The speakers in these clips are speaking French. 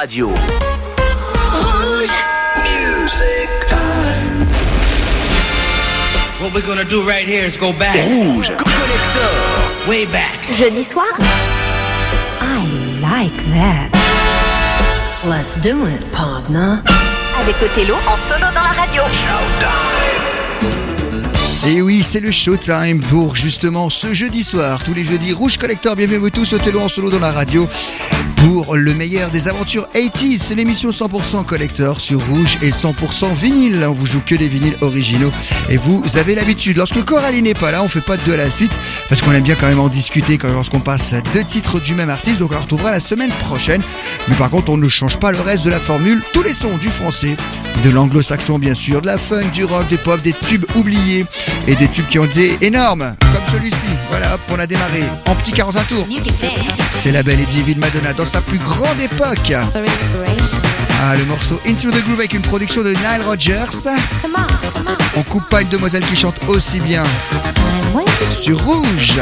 radio. Rouge. Music time. What we're gonna do right here is go back. Rouge Collector. Way back. Jeudi soir? I like that. Let's do it, partner. Avec Othello en solo dans la radio. Et oui, c'est le showtime pour justement ce jeudi soir. Tous les jeudis, Rouge Collector, bienvenue vous tous, Othello en solo dans la radio. Pour le meilleur des aventures 80s, c'est l'émission 100% collector sur Rouge et 100% vinyle. On vous joue que des vinyles originaux. Et vous avez l'habitude, lorsque Coralie n'est pas là, on fait pas de deux à la suite parce qu'on aime bien quand même en discuter lorsqu'on passe deux titres du même artiste. Donc on la retrouvera la semaine prochaine. Mais par contre, on ne change pas le reste de la formule. Tous les sons du français, de l'anglo-saxon bien sûr, de la funk, du rock, des pop, des tubes oubliés et des tubes qui ont été énormes, comme celui-ci. Voilà, hop, on a démarré en petit 45 tours. C'est la belle et divine Madonna dans sa plus grande époque. Ah, le morceau Into the Groove avec une production de Nile Rodgers. On coupe pas une demoiselle qui chante aussi bien. Sur Rouge. Rouge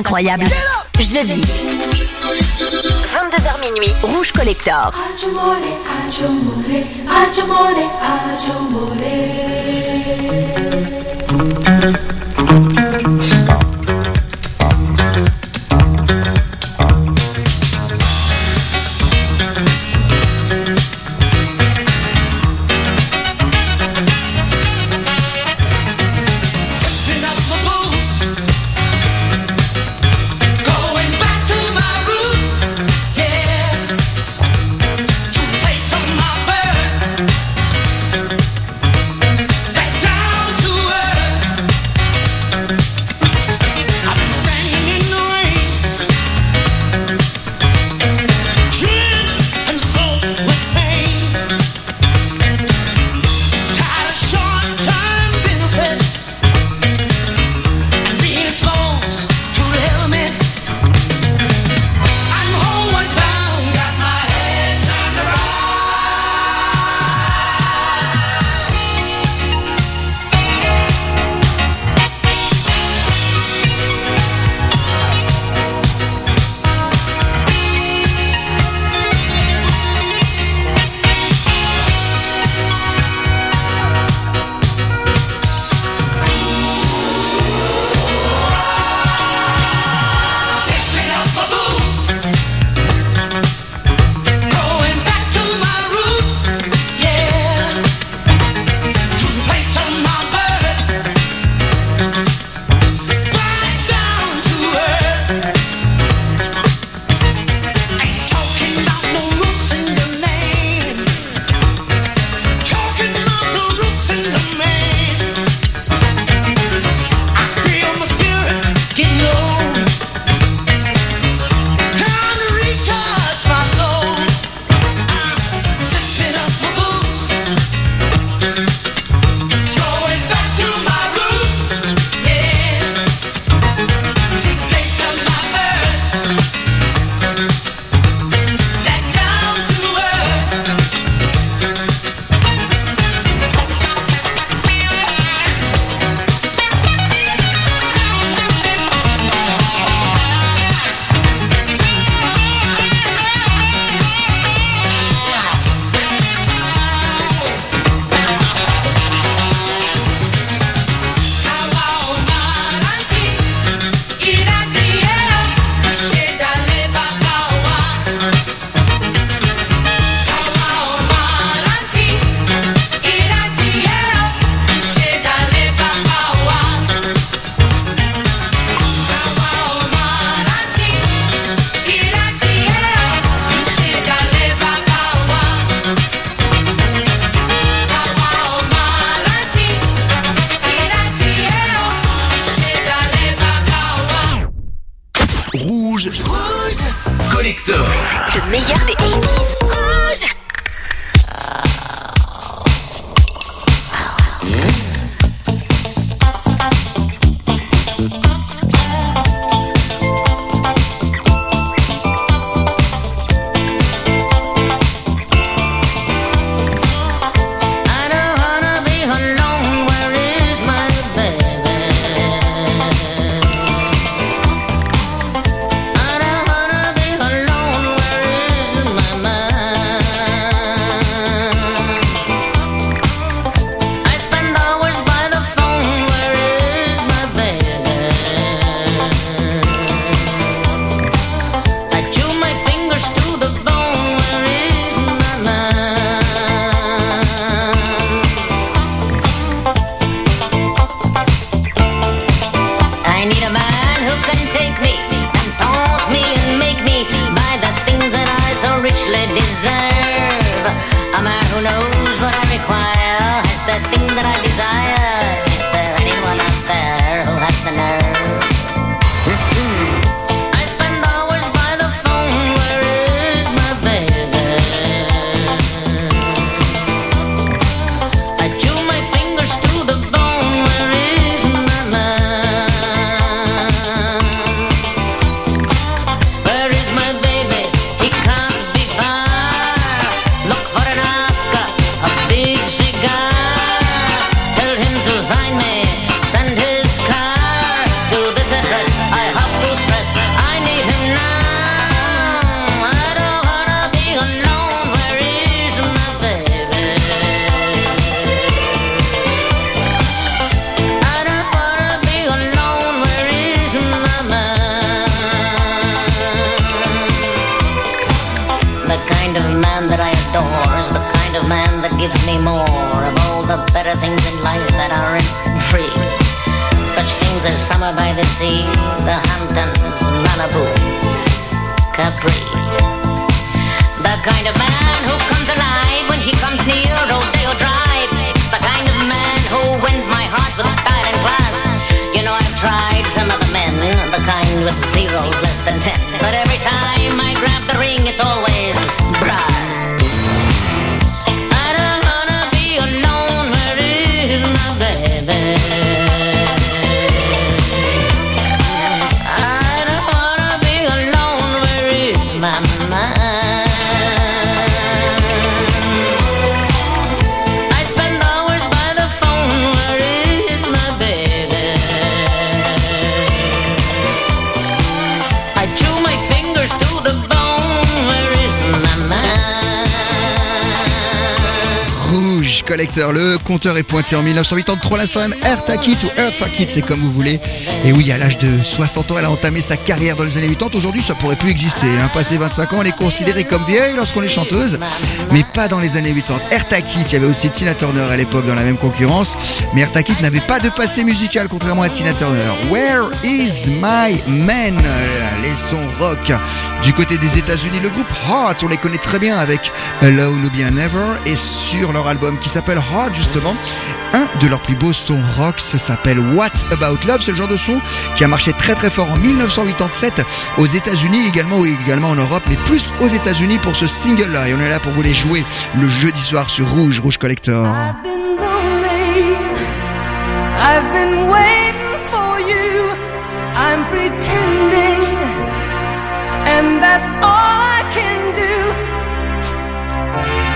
décennie fut incroyable. Jeudi. 22h minuit. Rouge Collector. Est pointé en 1983, l'instant même Eartha Kitt ou Eartha Kitt, c'est comme vous voulez. Et oui, à l'âge de 60 ans, elle a entamé sa carrière dans les années 80. Aujourd'hui, ça pourrait plus exister. Hein. Passé 25 ans, on est considéré comme vieille lorsqu'on est chanteuse, mais pas dans les années 80. Eartha Kitt, il y avait aussi Tina Turner à l'époque dans la même concurrence, mais Eartha Kitt n'avait pas de passé musical contrairement à Tina Turner. Where is my man? Les sons rock du côté des États-Unis, le groupe Heart, on les connaît très bien avec Alone ou bien Never, et sur leur album qui s'appelle Heart justement, un de leurs plus beaux sons rock, s'appelle What About Love, c'est le genre de son qui a marché très très fort en 1987 aux États-Unis également, également en Europe, mais plus aux États-Unis pour ce single-là, et on est là pour vous les jouer le jeudi soir sur Rouge, Rouge Collector. That's all I can do.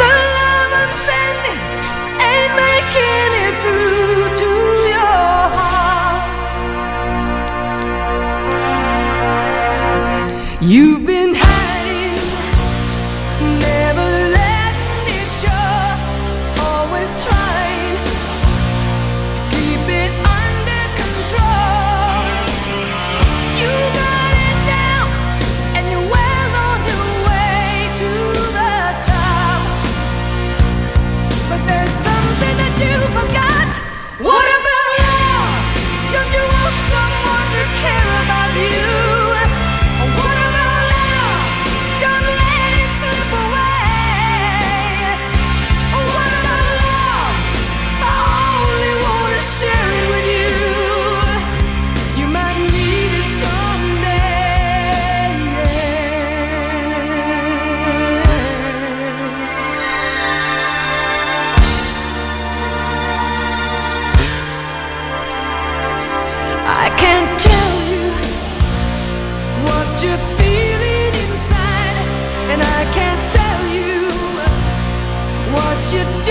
The love I'm sending You've been you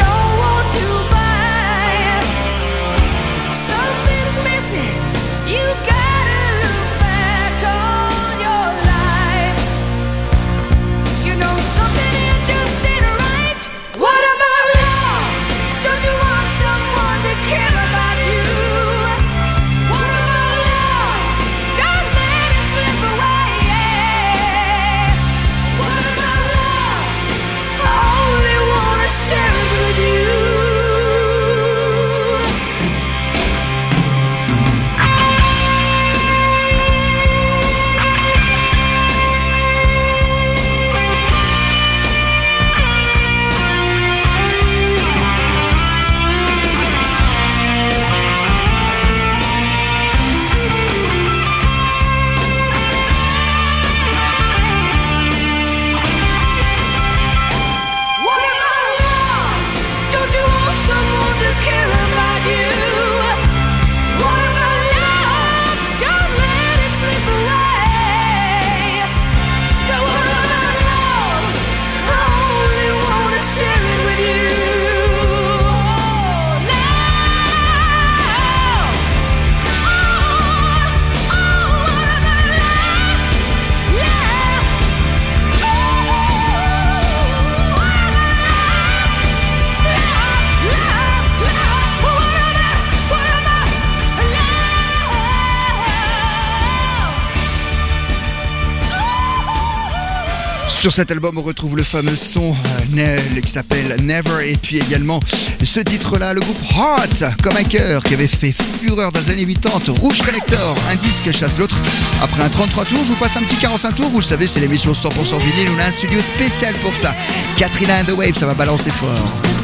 Sur cet album, on retrouve le fameux son euh, qui s'appelle Never et puis également ce titre-là, le groupe Heart, comme un cœur qui avait fait fureur dans les années Rouge Collector, un disque chasse l'autre. Après un 33 tours, je vous passe un petit 45 tours, vous le savez, c'est l'émission 100% vinyle, on a un studio spécial pour ça. Katrina and the Wave, ça va balancer fort.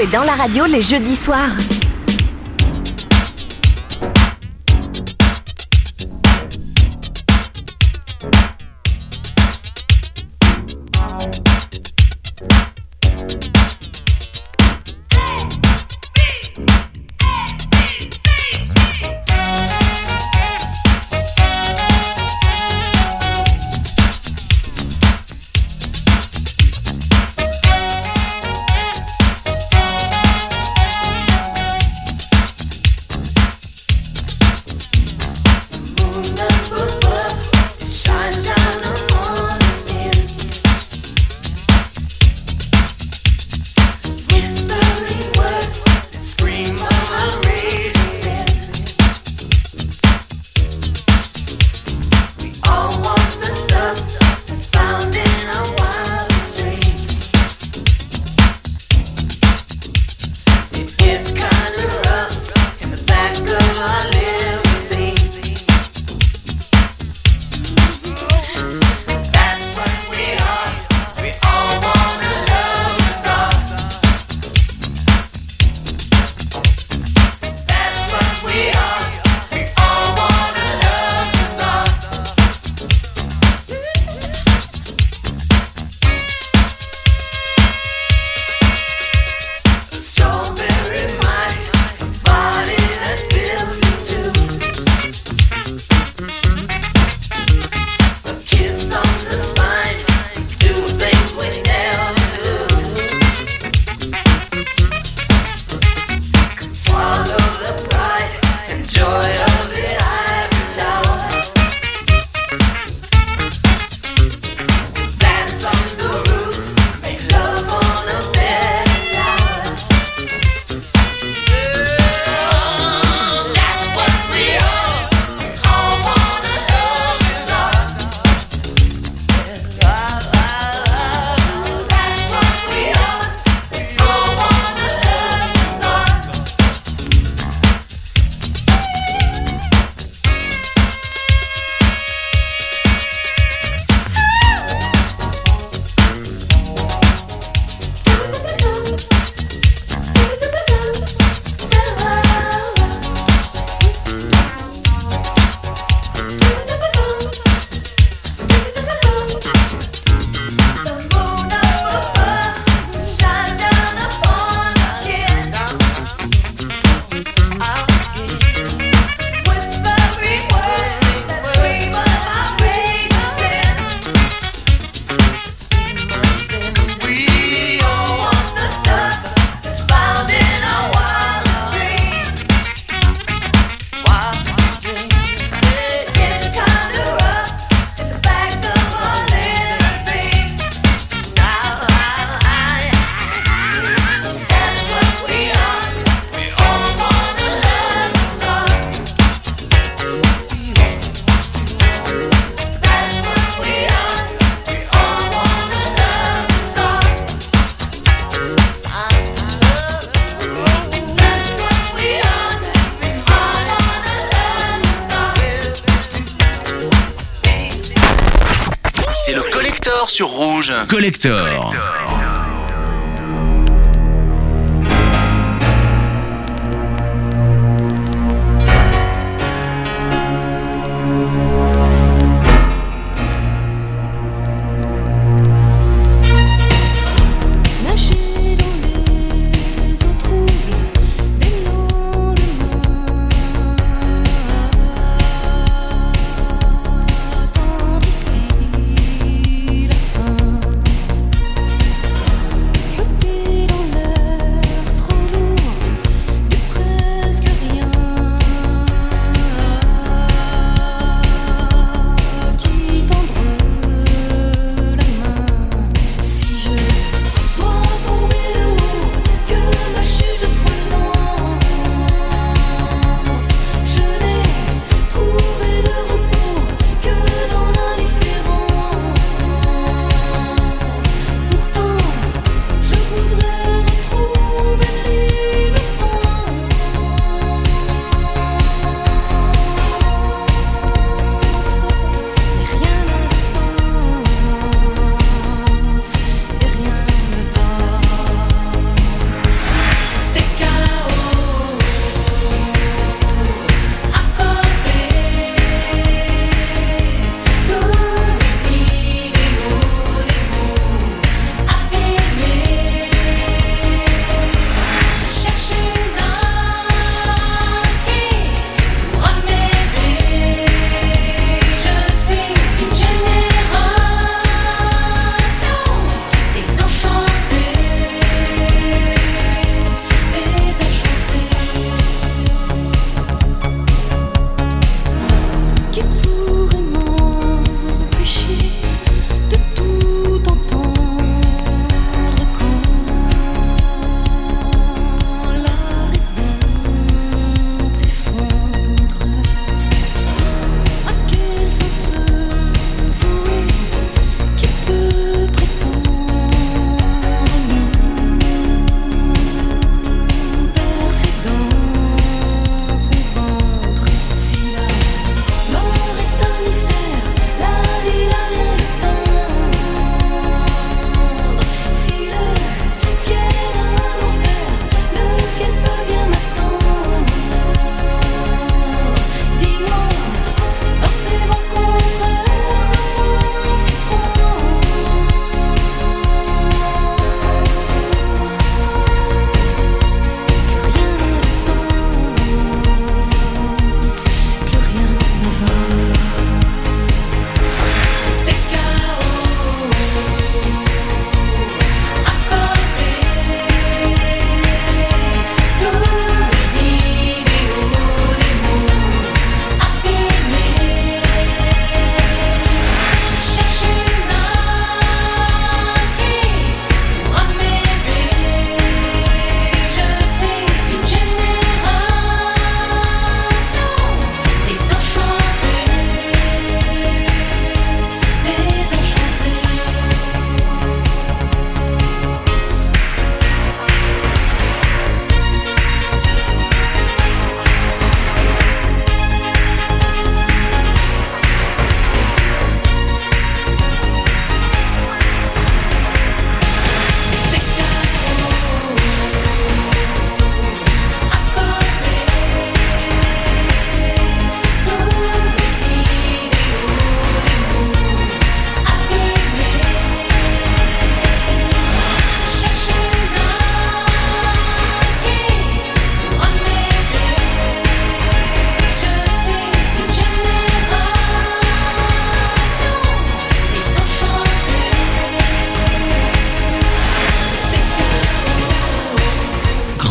Est dans la radio les jeudis soirs. Collector.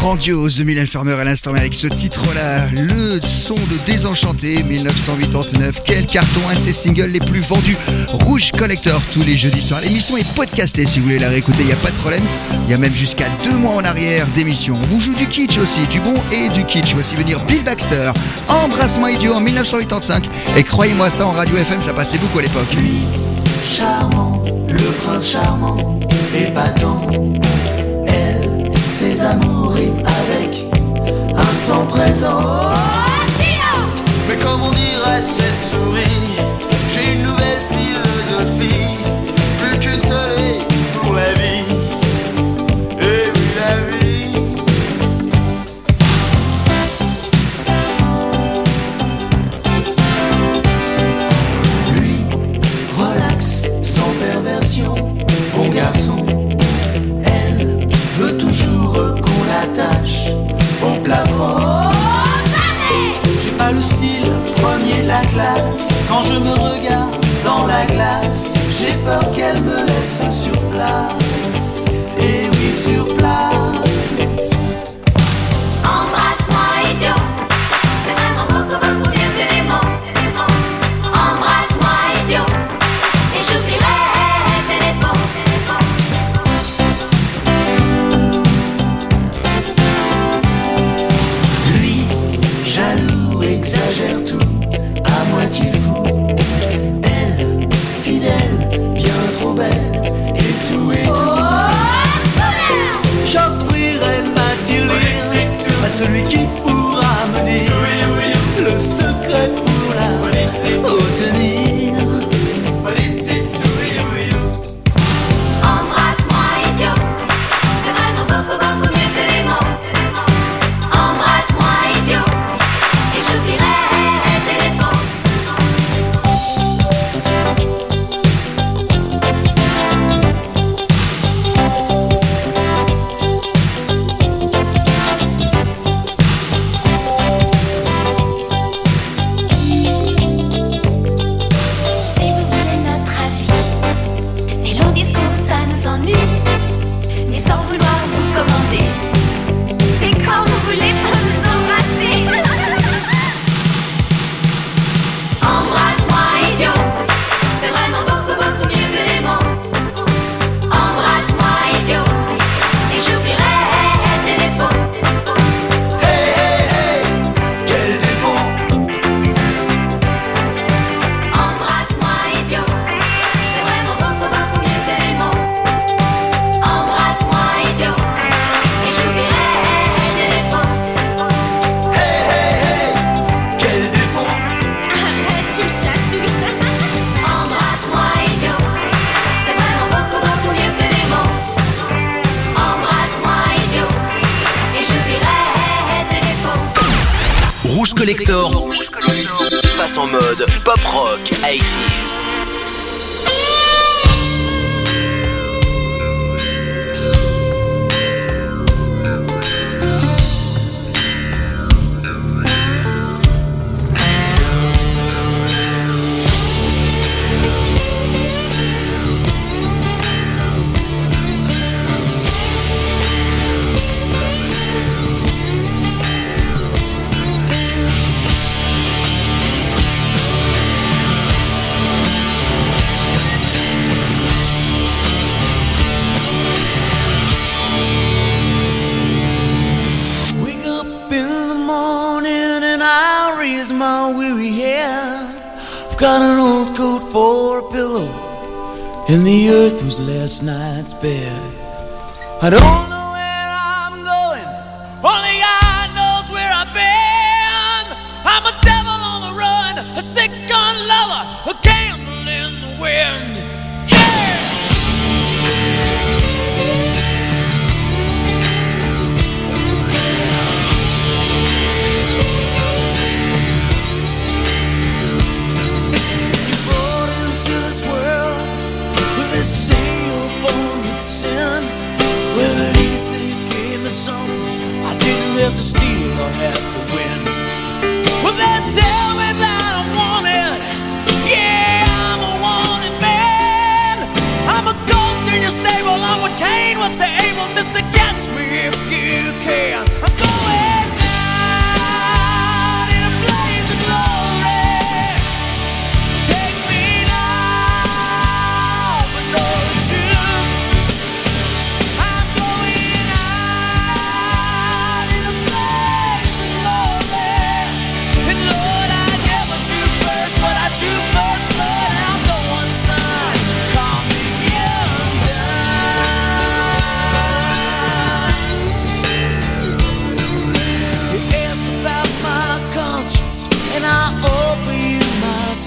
Grandiose de Mylène Farmer à l'instant avec ce titre-là, le son de Désenchanté 1989. Quel carton, un de ses singles les plus vendus. Rouge Collector tous les jeudis soirs. L'émission est podcastée si vous voulez la réécouter, il n'y a pas de problème. Il y a même jusqu'à deux mois en arrière d'émission. On vous joue du kitsch aussi, du bon et du kitsch. Voici venir Bill Baxter, Embrassement idiot en 1985. Et croyez-moi ça, en radio FM, ça passait beaucoup à l'époque. Charmant, le prince charmant, épatant ses amours riment avec instant présent. Mais comme on dirait cette souris, j'ai une nouvelle philosophie. la classe. Quand je me regarde dans la glace, j'ai peur qu'elle me laisse sur place. Et oui, sur place. qui pourra me dire le secret pour la politique night's bed. I don't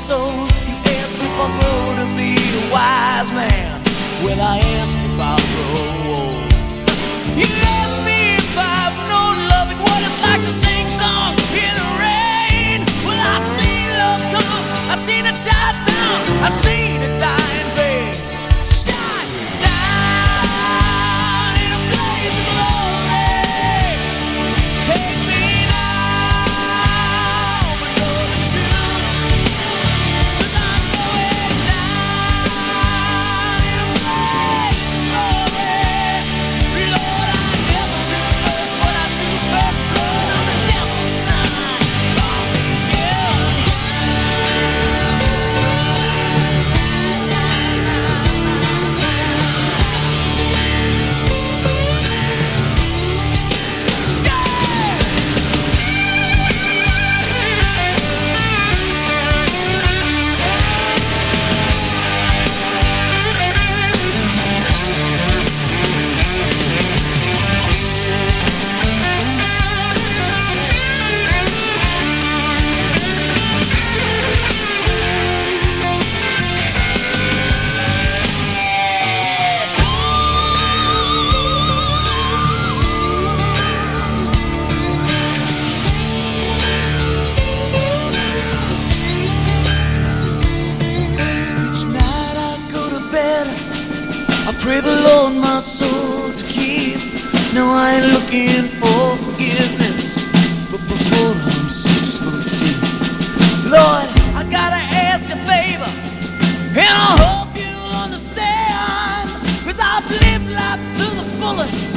so you ask if I grow to be a wise man. Will I ask if I grow old. You ask fullest.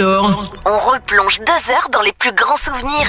On replonge deux heures dans les plus grands souvenirs.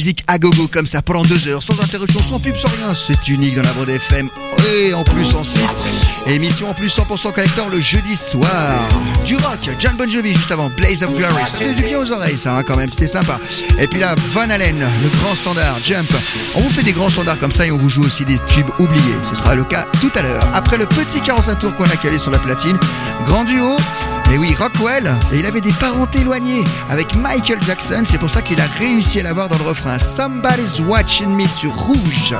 musique à gogo comme ça pendant deux heures, sans interruption, sans pub, sans rien. C'est unique dans la Brode FM et en plus en Suisse. Émission en plus 100% collector le jeudi soir. Du rock, John Bon Jovi juste avant, Blaze of Glory. Ça fait du bien aux oreilles, ça hein, quand même, c'était sympa. Et puis là, Van Allen, le grand standard, Jump. On vous fait des grands standards comme ça et on vous joue aussi des tubes oubliés. Ce sera le cas tout à l'heure. Après le petit 45 tours qu'on a calé sur la platine, grand duo. Mais oui, Rockwell, il avait des parents éloignées. Avec Michael Jackson, c'est pour ça qu'il a réussi à l'avoir dans le refrain. Somebody's Watching Me sur Rouge.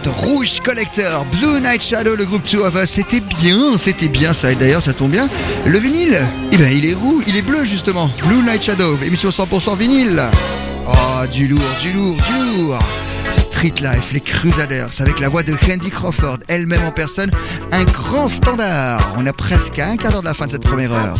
Rouge Collector, Blue Night Shadow, le groupe Two of Us. C'était bien, c'était bien ça. Et d'ailleurs, ça tombe bien. Le vinyle, eh ben, il est roux, il est bleu justement. Blue Night Shadow, émission 100% vinyle. Oh, du lourd, du lourd, du lourd. Street Life, les Crusaders, avec la voix de Randy Crawford, elle-même en personne, un grand standard. On a presque à un quart d'heure de la fin de cette première heure.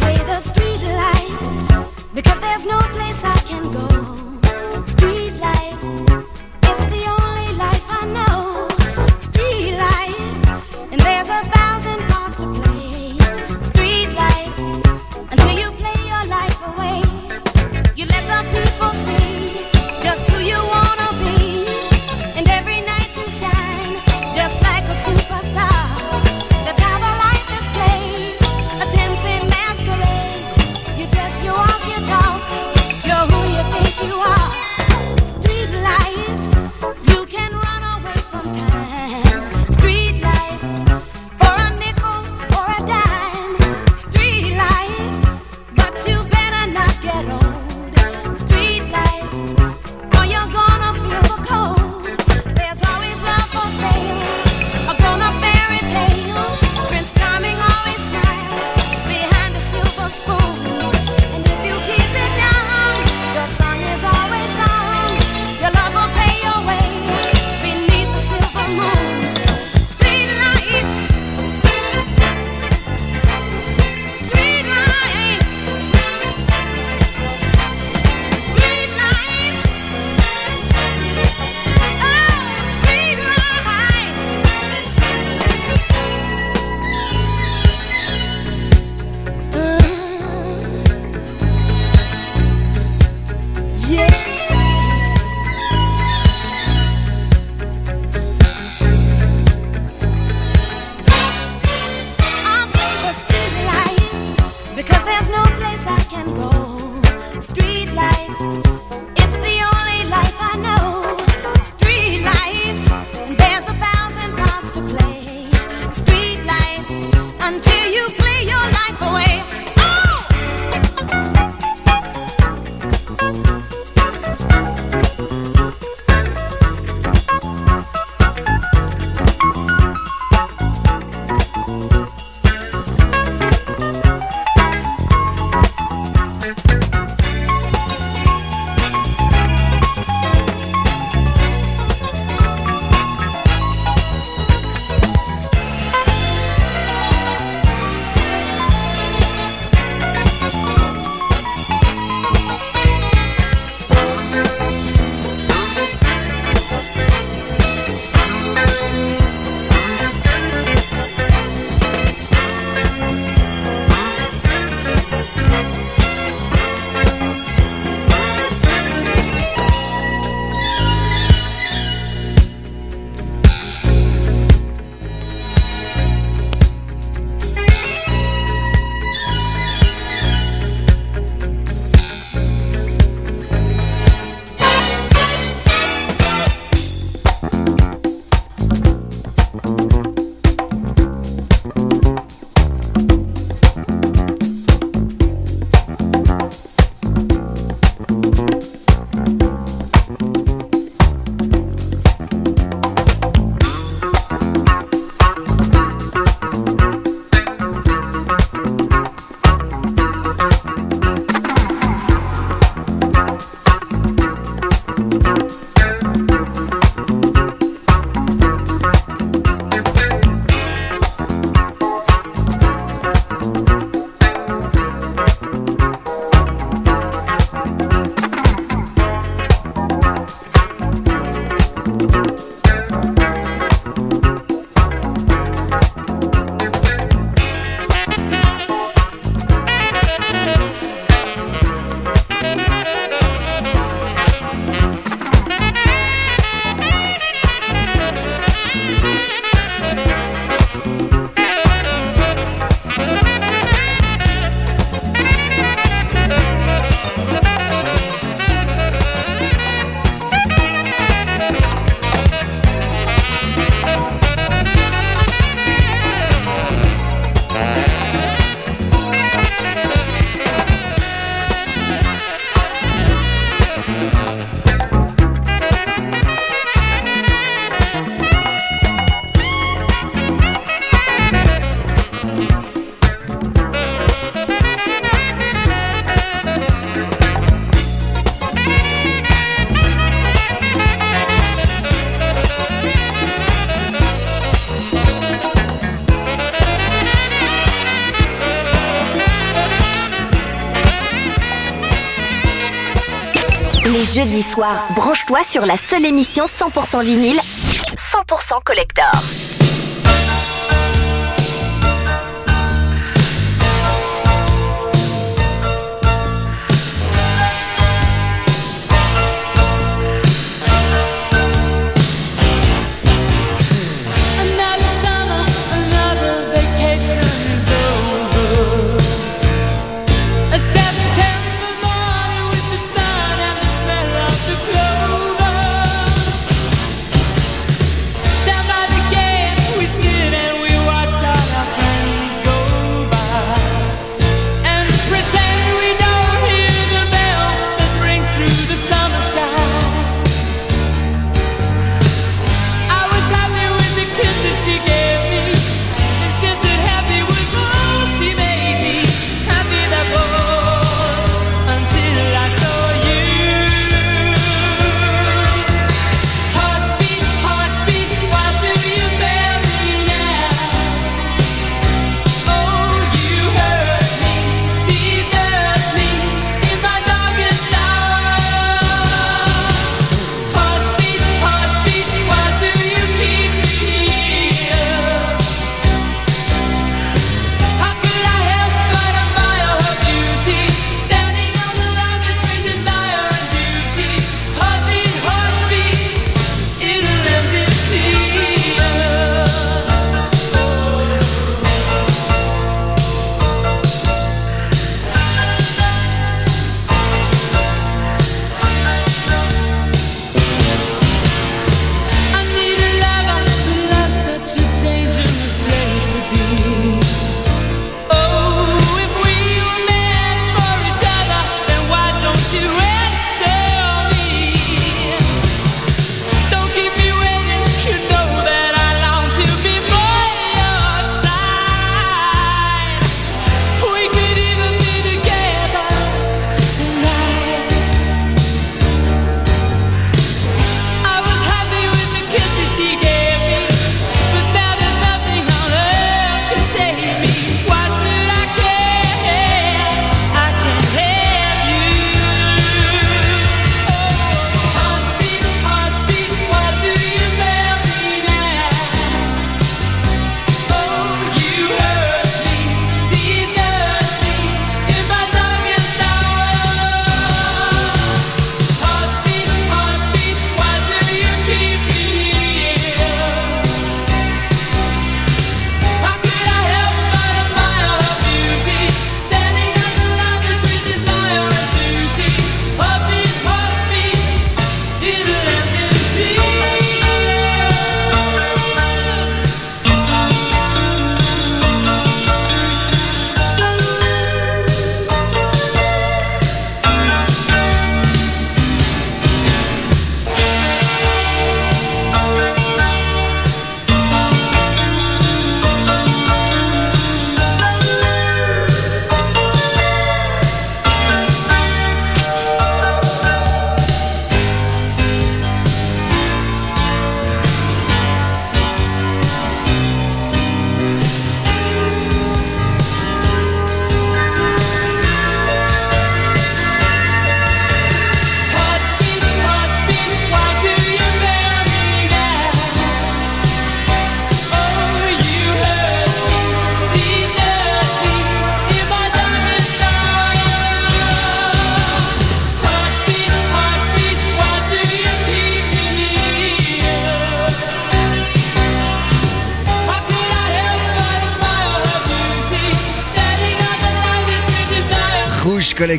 branche-toi sur la seule émission 100% vinyle, 100% collector.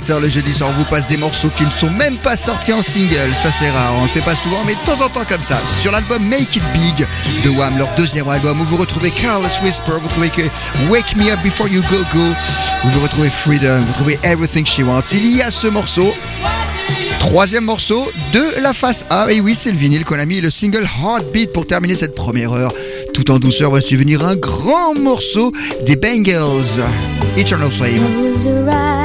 Le jeudi soir, on vous passe des morceaux qui ne sont même pas sortis en single. Ça, c'est rare. On ne le fait pas souvent, mais de temps en temps comme ça. Sur l'album Make It Big de Wham, leur deuxième album, où vous retrouvez Careless Whisper, vous retrouvez Wake Me Up Before You Go Go, où vous retrouvez Freedom, vous retrouvez Everything She Wants. Il y a ce morceau Troisième morceau de la face A. Et oui, c'est le vinyle qu'on a mis, le single Heartbeat pour terminer cette première heure. Tout en douceur, voici venir un grand morceau des Bengals, Eternal Flame.